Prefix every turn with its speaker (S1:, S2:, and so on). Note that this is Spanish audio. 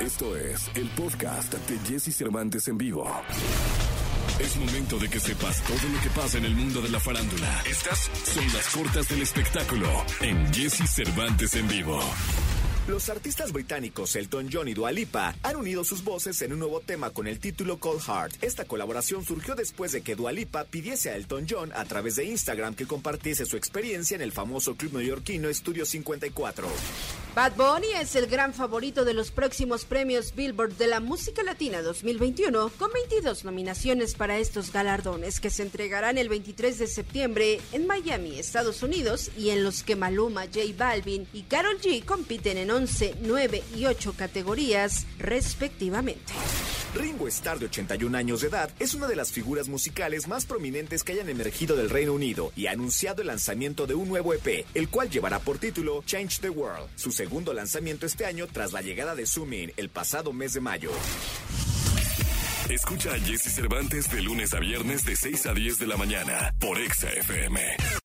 S1: Esto es el podcast de Jesse Cervantes en vivo. Es momento de que sepas todo lo que pasa en el mundo de la farándula. Estas son las cortas del espectáculo en Jesse Cervantes en vivo.
S2: Los artistas británicos Elton John y Dua Lipa han unido sus voces en un nuevo tema con el título Cold Heart. Esta colaboración surgió después de que Dua Lipa pidiese a Elton John a través de Instagram que compartiese su experiencia en el famoso club neoyorquino Studio 54.
S3: Bad Bunny es el gran favorito de los próximos premios Billboard de la música latina 2021, con 22 nominaciones para estos galardones que se entregarán el 23 de septiembre en Miami, Estados Unidos, y en los que Maluma, J Balvin y Carol G compiten en 11, 9 y 8 categorías respectivamente.
S2: Ringo Starr, de 81 años de edad, es una de las figuras musicales más prominentes que hayan emergido del Reino Unido y ha anunciado el lanzamiento de un nuevo EP, el cual llevará por título Change the World, su segundo lanzamiento este año tras la llegada de Sumin el pasado mes de mayo.
S1: Escucha a Jesse Cervantes de lunes a viernes de 6 a 10 de la mañana por Exa FM.